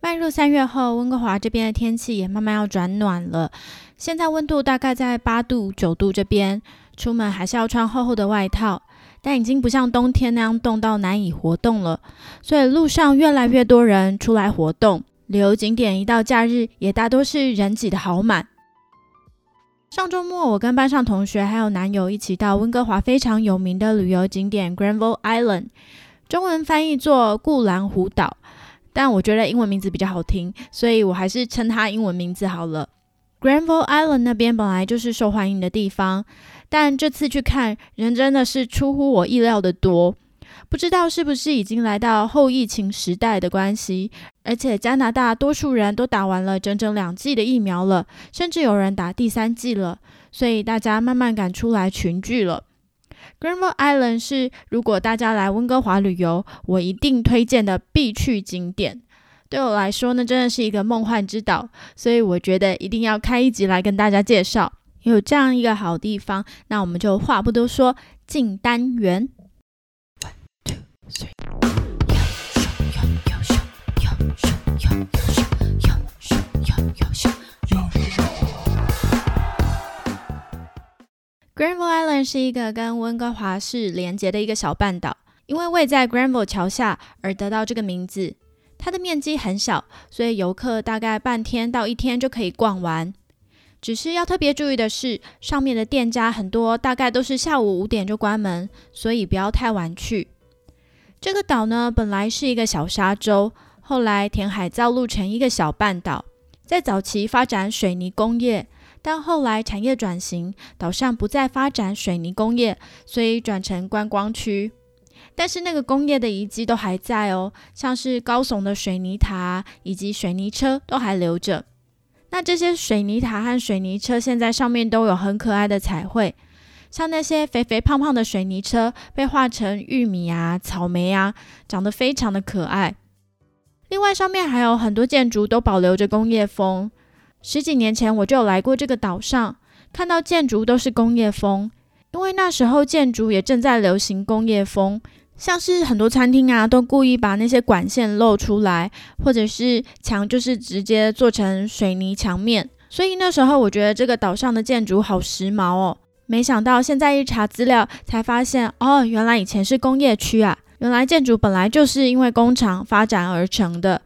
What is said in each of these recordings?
迈入三月后，温哥华这边的天气也慢慢要转暖了。现在温度大概在八度、九度这边，出门还是要穿厚厚的外套。但已经不像冬天那样冻到难以活动了，所以路上越来越多人出来活动。旅游景点一到假日，也大多是人挤得好满。上周末，我跟班上同学还有男友一起到温哥华非常有名的旅游景点 Granville Island，中文翻译作固兰湖岛。但我觉得英文名字比较好听，所以我还是称它英文名字好了。Granville Island 那边本来就是受欢迎的地方，但这次去看人真的是出乎我意料的多。不知道是不是已经来到后疫情时代的关系，而且加拿大多数人都打完了整整两剂的疫苗了，甚至有人打第三剂了，所以大家慢慢敢出来群聚了。Granville Island 是如果大家来温哥华旅游，我一定推荐的必去景点。对我来说呢，真的是一个梦幻之岛，所以我觉得一定要开一集来跟大家介绍。有这样一个好地方，那我们就话不多说，进单元。Granville Island 是一个跟温哥华市连接的一个小半岛，因为位在 Granville 桥下而得到这个名字。它的面积很小，所以游客大概半天到一天就可以逛完。只是要特别注意的是，上面的店家很多大概都是下午五点就关门，所以不要太晚去。这个岛呢，本来是一个小沙洲，后来填海造陆成一个小半岛，在早期发展水泥工业。但后来产业转型，岛上不再发展水泥工业，所以转成观光区。但是那个工业的遗迹都还在哦，像是高耸的水泥塔以及水泥车都还留着。那这些水泥塔和水泥车现在上面都有很可爱的彩绘，像那些肥肥胖胖的水泥车被画成玉米啊、草莓啊，长得非常的可爱。另外上面还有很多建筑都保留着工业风。十几年前我就来过这个岛上，看到建筑都是工业风，因为那时候建筑也正在流行工业风，像是很多餐厅啊都故意把那些管线露出来，或者是墙就是直接做成水泥墙面，所以那时候我觉得这个岛上的建筑好时髦哦。没想到现在一查资料才发现，哦，原来以前是工业区啊，原来建筑本来就是因为工厂发展而成的，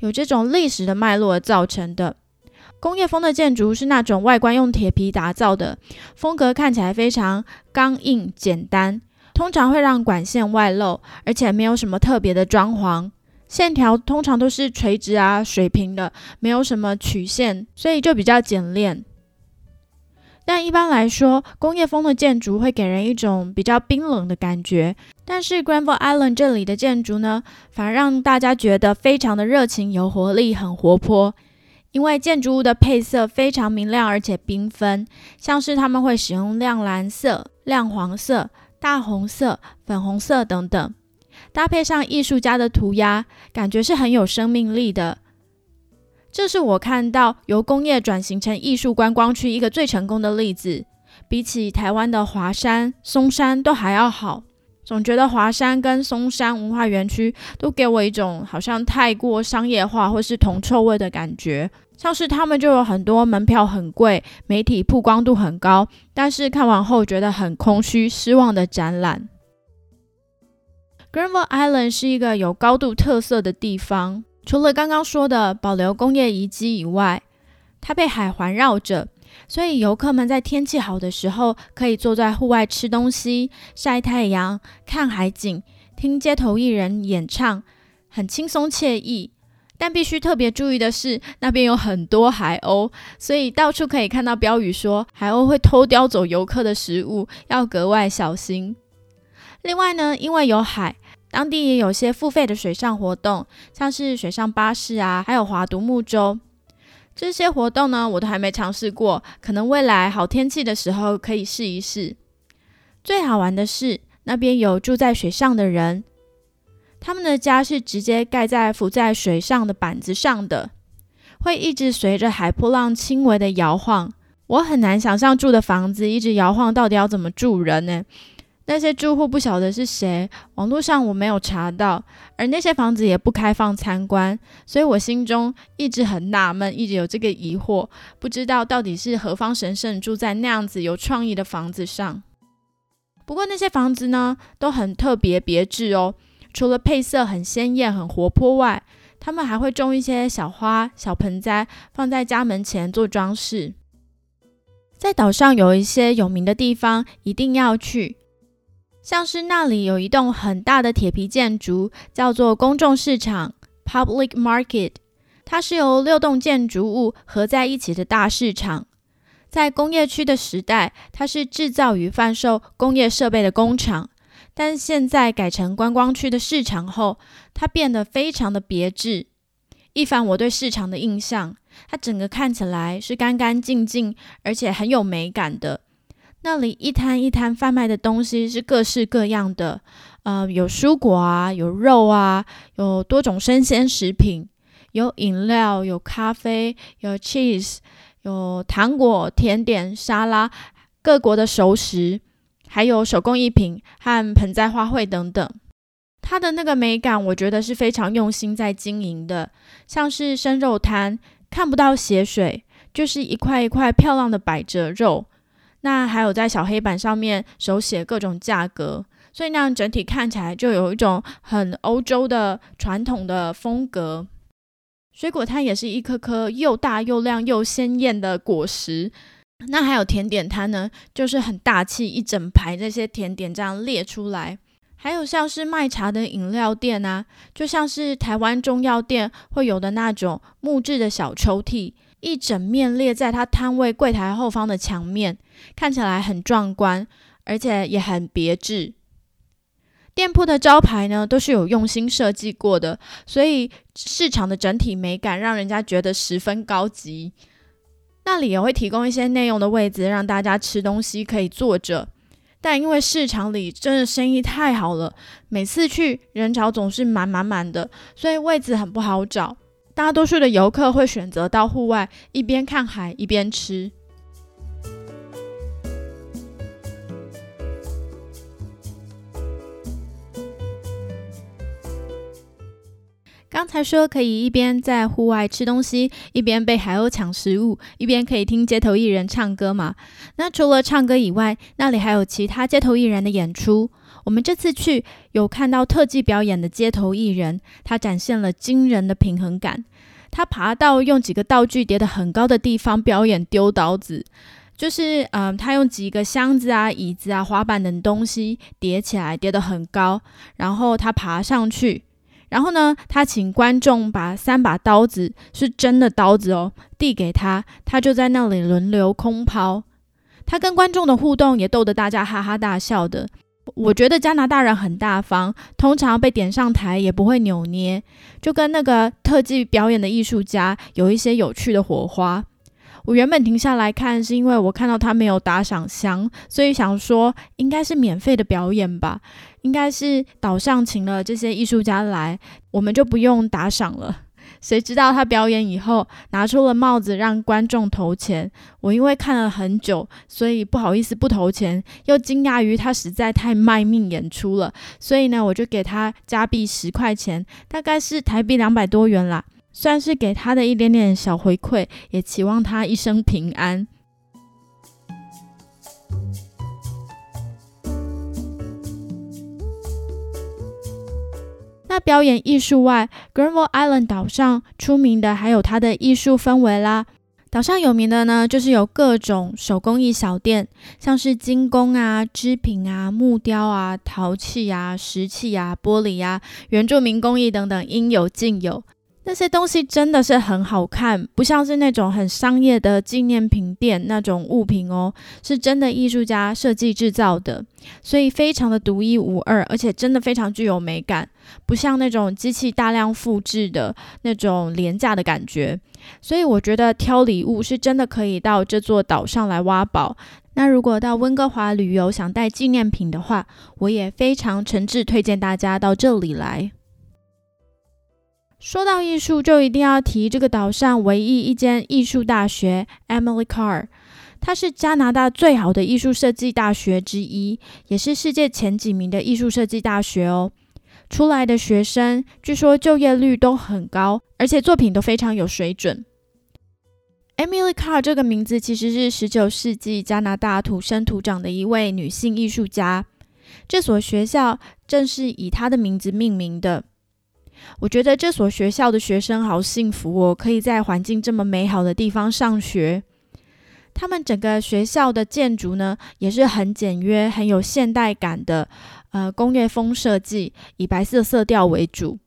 有这种历史的脉络造成的。工业风的建筑是那种外观用铁皮打造的，风格看起来非常刚硬简单，通常会让管线外露，而且没有什么特别的装潢，线条通常都是垂直啊水平的，没有什么曲线，所以就比较简练。但一般来说，工业风的建筑会给人一种比较冰冷的感觉，但是 Granville Island 这里的建筑呢，反而让大家觉得非常的热情、有活力、很活泼。因为建筑物的配色非常明亮而且缤纷，像是他们会使用亮蓝色、亮黄色、大红色、粉红色等等，搭配上艺术家的涂鸦，感觉是很有生命力的。这是我看到由工业转型成艺术观光区一个最成功的例子，比起台湾的华山、松山都还要好。总觉得华山跟松山文化园区都给我一种好像太过商业化或是铜臭味的感觉。像是他们就有很多门票很贵，媒体曝光度很高，但是看完后觉得很空虚、失望的展览。Granville Island 是一个有高度特色的地方，除了刚刚说的保留工业遗迹以外，它被海环绕着，所以游客们在天气好的时候可以坐在户外吃东西、晒太阳、看海景、听街头艺人演唱，很轻松惬意。但必须特别注意的是，那边有很多海鸥，所以到处可以看到标语说海鸥会偷叼走游客的食物，要格外小心。另外呢，因为有海，当地也有些付费的水上活动，像是水上巴士啊，还有划独木舟。这些活动呢，我都还没尝试过，可能未来好天气的时候可以试一试。最好玩的是，那边有住在水上的人，他们的家是直接盖在浮在水上的板子上的，会一直随着海波浪轻微的摇晃。我很难想象住的房子一直摇晃，到底要怎么住人呢？那些住户不晓得是谁，网络上我没有查到，而那些房子也不开放参观，所以我心中一直很纳闷，一直有这个疑惑，不知道到底是何方神圣住在那样子有创意的房子上。不过那些房子呢，都很特别别致哦，除了配色很鲜艳、很活泼外，他们还会种一些小花、小盆栽，放在家门前做装饰。在岛上有一些有名的地方，一定要去。像是那里有一栋很大的铁皮建筑，叫做公众市场 （Public Market），它是由六栋建筑物合在一起的大市场。在工业区的时代，它是制造与贩售工业设备的工厂，但现在改成观光区的市场后，它变得非常的别致。一凡我对市场的印象，它整个看起来是干干净净，而且很有美感的。那里一摊一摊贩卖的东西是各式各样的，呃，有蔬果啊，有肉啊，有多种生鲜食品，有饮料，有咖啡，有 cheese，有糖果、甜点、沙拉，各国的熟食，还有手工艺品和盆栽花卉等等。它的那个美感，我觉得是非常用心在经营的，像是生肉摊，看不到血水，就是一块一块漂亮的摆着肉。那还有在小黑板上面手写各种价格，所以那样整体看起来就有一种很欧洲的传统的风格。水果摊也是一颗颗又大又亮又鲜艳的果实。那还有甜点摊呢，就是很大气，一整排这些甜点这样列出来。还有像是卖茶的饮料店啊，就像是台湾中药店会有的那种木质的小抽屉。一整面列在他摊位柜台后方的墙面，看起来很壮观，而且也很别致。店铺的招牌呢，都是有用心设计过的，所以市场的整体美感让人家觉得十分高级。那里也会提供一些内用的位置，让大家吃东西可以坐着。但因为市场里真的生意太好了，每次去人潮总是满满满的，所以位置很不好找。大多数的游客会选择到户外，一边看海一边吃。刚才说可以一边在户外吃东西，一边被海鸥抢食物，一边可以听街头艺人唱歌嘛？那除了唱歌以外，那里还有其他街头艺人的演出。我们这次去有看到特技表演的街头艺人，他展现了惊人的平衡感。他爬到用几个道具叠得很高的地方表演丢刀子，就是嗯，他用几个箱子啊、椅子啊、滑板等东西叠起来，叠得很高，然后他爬上去，然后呢，他请观众把三把刀子是真的刀子哦递给他，他就在那里轮流空抛。他跟观众的互动也逗得大家哈哈大笑的。我觉得加拿大人很大方，通常被点上台也不会扭捏，就跟那个特技表演的艺术家有一些有趣的火花。我原本停下来看，是因为我看到他没有打赏箱，所以想说应该是免费的表演吧，应该是岛上请了这些艺术家来，我们就不用打赏了。谁知道他表演以后拿出了帽子让观众投钱，我因为看了很久，所以不好意思不投钱，又惊讶于他实在太卖命演出了，所以呢，我就给他加币十块钱，大概是台币两百多元啦，算是给他的一点点小回馈，也期望他一生平安。那表演艺术外，Granville Island 岛上出名的还有它的艺术氛围啦。岛上有名的呢，就是有各种手工艺小店，像是金工啊、织品啊、木雕啊、陶器啊、石器啊、玻璃啊、原住民工艺等等，应有尽有。那些东西真的是很好看，不像是那种很商业的纪念品店那种物品哦，是真的艺术家设计制造的，所以非常的独一无二，而且真的非常具有美感，不像那种机器大量复制的那种廉价的感觉。所以我觉得挑礼物是真的可以到这座岛上来挖宝。那如果到温哥华旅游想带纪念品的话，我也非常诚挚推荐大家到这里来。说到艺术，就一定要提这个岛上唯一一间艺术大学 ——Emily Carr。它是加拿大最好的艺术设计大学之一，也是世界前几名的艺术设计大学哦。出来的学生据说就业率都很高，而且作品都非常有水准。Emily Carr 这个名字其实是十九世纪加拿大土生土长的一位女性艺术家。这所学校正是以她的名字命名的。我觉得这所学校的学生好幸福哦，可以在环境这么美好的地方上学。他们整个学校的建筑呢，也是很简约、很有现代感的，呃，工业风设计，以白色色调为主。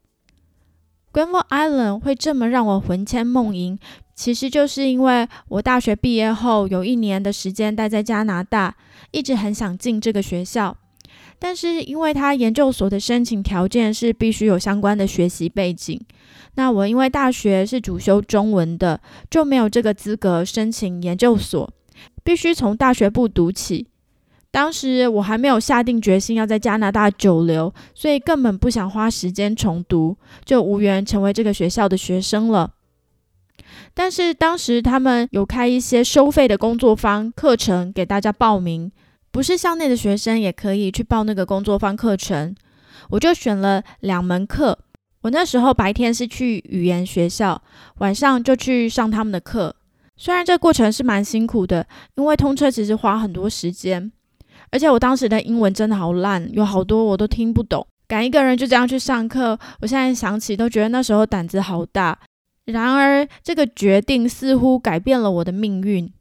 Granville Island 会这么让我魂牵梦萦，其实就是因为我大学毕业后有一年的时间待在加拿大，一直很想进这个学校。但是因为他研究所的申请条件是必须有相关的学习背景，那我因为大学是主修中文的，就没有这个资格申请研究所，必须从大学部读起。当时我还没有下定决心要在加拿大久留，所以根本不想花时间重读，就无缘成为这个学校的学生了。但是当时他们有开一些收费的工作坊课程给大家报名。不是校内的学生也可以去报那个工作坊课程，我就选了两门课。我那时候白天是去语言学校，晚上就去上他们的课。虽然这过程是蛮辛苦的，因为通车其实花很多时间，而且我当时的英文真的好烂，有好多我都听不懂。敢一个人就这样去上课，我现在想起都觉得那时候胆子好大。然而这个决定似乎改变了我的命运。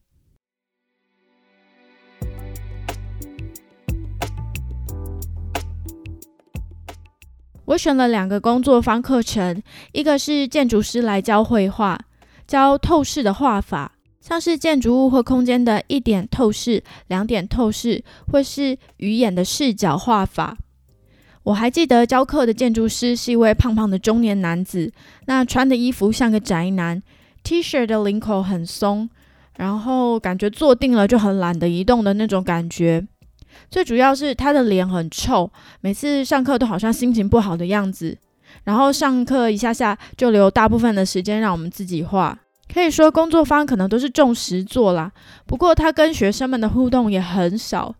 我选了两个工作坊课程，一个是建筑师来教绘画，教透视的画法，像是建筑物或空间的一点透视、两点透视，或是鱼眼的视角画法。我还记得教课的建筑师是一位胖胖的中年男子，那穿的衣服像个宅男，T 恤的领口很松，然后感觉坐定了就很懒得移动的那种感觉。最主要是他的脸很臭，每次上课都好像心情不好的样子。然后上课一下下就留大部分的时间让我们自己画，可以说工作方可能都是重实做啦。不过他跟学生们的互动也很少。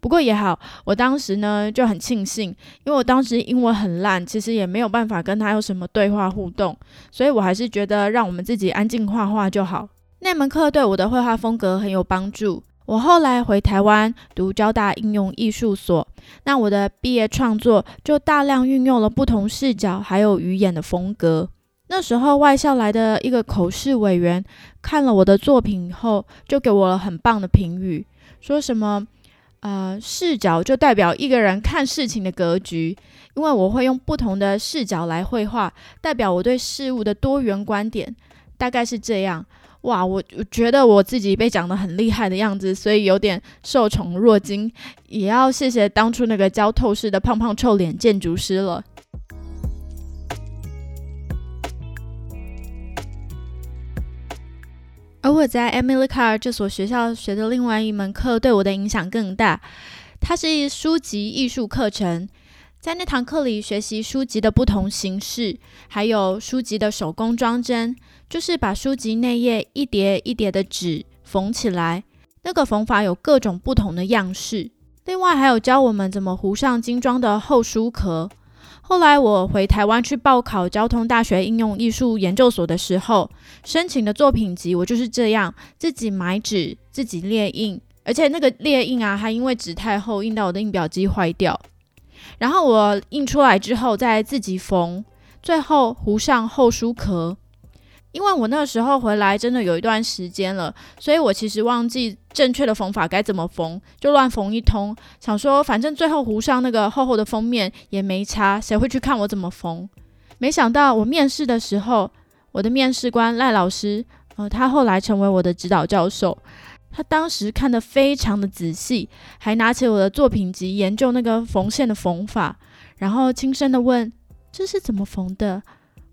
不过也好，我当时呢就很庆幸，因为我当时英文很烂，其实也没有办法跟他有什么对话互动，所以我还是觉得让我们自己安静画画就好。那门课对我的绘画风格很有帮助。我后来回台湾读交大应用艺术所，那我的毕业创作就大量运用了不同视角还有语言的风格。那时候外校来的一个口试委员看了我的作品以后，就给我了很棒的评语，说什么呃视角就代表一个人看事情的格局，因为我会用不同的视角来绘画，代表我对事物的多元观点，大概是这样。哇，我我觉得我自己被讲的很厉害的样子，所以有点受宠若惊。也要谢谢当初那个教透视的胖胖臭脸建筑师了。而我在 Emily Carr 这所学校学的另外一门课对我的影响更大，它是书籍艺术课程。在那堂课里，学习书籍的不同形式，还有书籍的手工装帧，就是把书籍内页一叠一叠的纸缝起来。那个缝法有各种不同的样式。另外，还有教我们怎么糊上精装的厚书壳。后来我回台湾去报考交通大学应用艺术研究所的时候，申请的作品集我就是这样自己买纸，自己列印，而且那个列印啊，还因为纸太厚，印到我的印表机坏掉。然后我印出来之后再自己缝，最后糊上厚书壳。因为我那时候回来真的有一段时间了，所以我其实忘记正确的缝法该怎么缝，就乱缝一通。想说反正最后糊上那个厚厚的封面也没差，谁会去看我怎么缝？没想到我面试的时候，我的面试官赖老师，呃，他后来成为我的指导教授。他当时看得非常的仔细，还拿起我的作品集研究那个缝线的缝法，然后轻声的问：“这是怎么缝的？”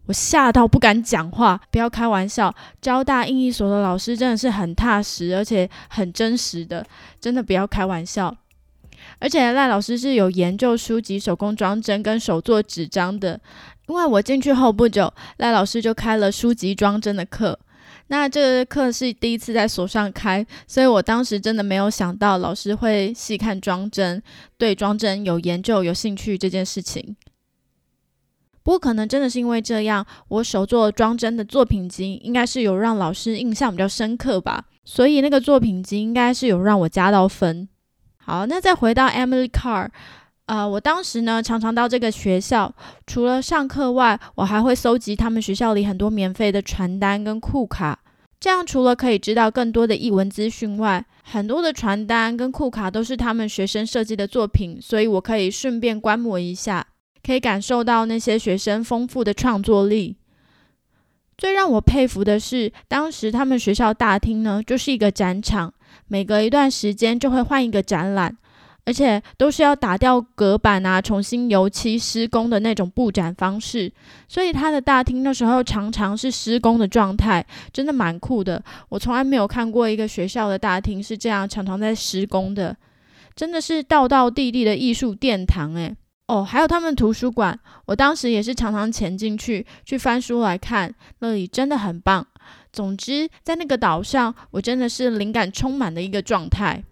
我吓到不敢讲话。不要开玩笑，交大印艺所的老师真的是很踏实，而且很真实的，真的不要开玩笑。而且赖老师是有研究书籍手工装帧跟手做纸张的，因为我进去后不久，赖老师就开了书籍装帧的课。那这个课是第一次在所上开，所以我当时真的没有想到老师会细看装帧，对装帧有研究、有兴趣这件事情。不过可能真的是因为这样，我手做装帧的作品集应该是有让老师印象比较深刻吧，所以那个作品集应该是有让我加到分。好，那再回到 Emily Carr，呃，我当时呢常常到这个学校，除了上课外，我还会搜集他们学校里很多免费的传单跟库卡。这样除了可以知道更多的译文资讯外，很多的传单跟库卡都是他们学生设计的作品，所以我可以顺便观摩一下，可以感受到那些学生丰富的创作力。最让我佩服的是，当时他们学校大厅呢就是一个展场。每隔一段时间就会换一个展览，而且都是要打掉隔板啊，重新油漆施工的那种布展方式。所以它的大厅那时候常常是施工的状态，真的蛮酷的。我从来没有看过一个学校的大厅是这样常常在施工的，真的是道道地地的艺术殿堂诶。哦，还有他们图书馆，我当时也是常常潜进去去翻书来看，那里真的很棒。总之，在那个岛上，我真的是灵感充满的一个状态。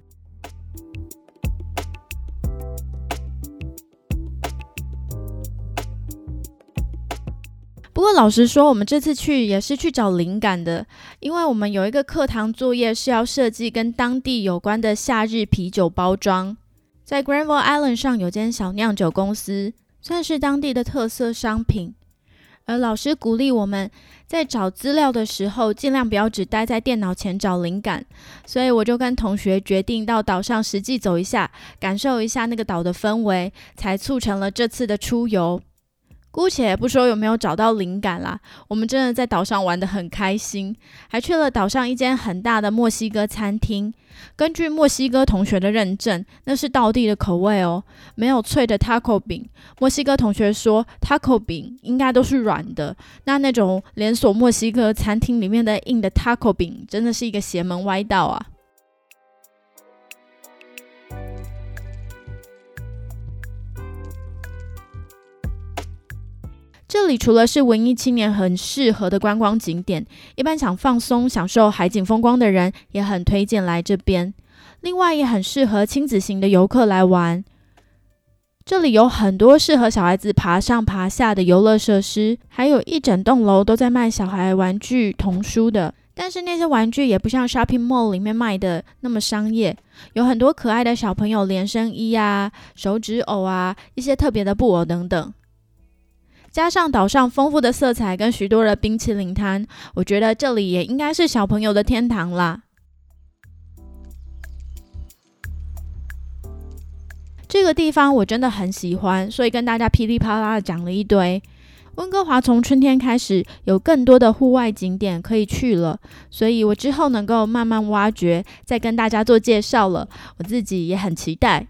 不过，老实说，我们这次去也是去找灵感的，因为我们有一个课堂作业是要设计跟当地有关的夏日啤酒包装。在 Granville Island 上有间小酿酒公司，算是当地的特色商品。而老师鼓励我们在找资料的时候，尽量不要只待在电脑前找灵感，所以我就跟同学决定到岛上实际走一下，感受一下那个岛的氛围，才促成了这次的出游。姑且不说有没有找到灵感啦，我们真的在岛上玩得很开心，还去了岛上一间很大的墨西哥餐厅。根据墨西哥同学的认证，那是道地的口味哦，没有脆的 taco 饼。墨西哥同学说，taco 饼应该都是软的，那那种连锁墨西哥餐厅里面的硬的 taco 饼，真的是一个邪门歪道啊。这里除了是文艺青年很适合的观光景点，一般想放松、享受海景风光的人也很推荐来这边。另外，也很适合亲子型的游客来玩。这里有很多适合小孩子爬上爬下的游乐设施，还有一整栋楼都在卖小孩玩具、童书的。但是那些玩具也不像 shopping mall 里面卖的那么商业，有很多可爱的小朋友连身衣啊、手指偶啊、一些特别的布偶等等。加上岛上丰富的色彩跟许多的冰淇淋摊，我觉得这里也应该是小朋友的天堂啦。这个地方我真的很喜欢，所以跟大家噼里啪啦的讲了一堆。温哥华从春天开始有更多的户外景点可以去了，所以我之后能够慢慢挖掘，再跟大家做介绍了。我自己也很期待。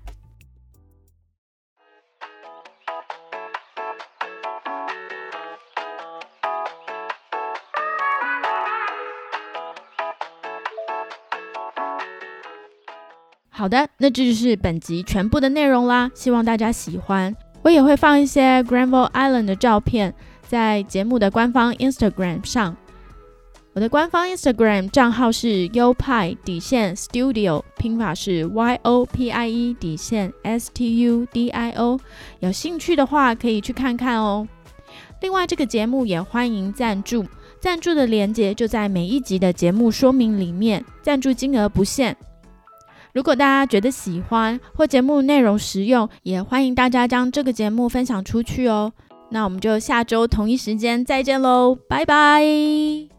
好的，那这就是本集全部的内容啦，希望大家喜欢。我也会放一些 Granville Island 的照片在节目的官方 Instagram 上。我的官方 Instagram 账号是 U 派底线 Studio，拼法是 Y O P I E 底线 S T U D I O。有兴趣的话可以去看看哦。另外，这个节目也欢迎赞助，赞助的链接就在每一集的节目说明里面，赞助金额不限。如果大家觉得喜欢或节目内容实用，也欢迎大家将这个节目分享出去哦。那我们就下周同一时间再见喽，拜拜。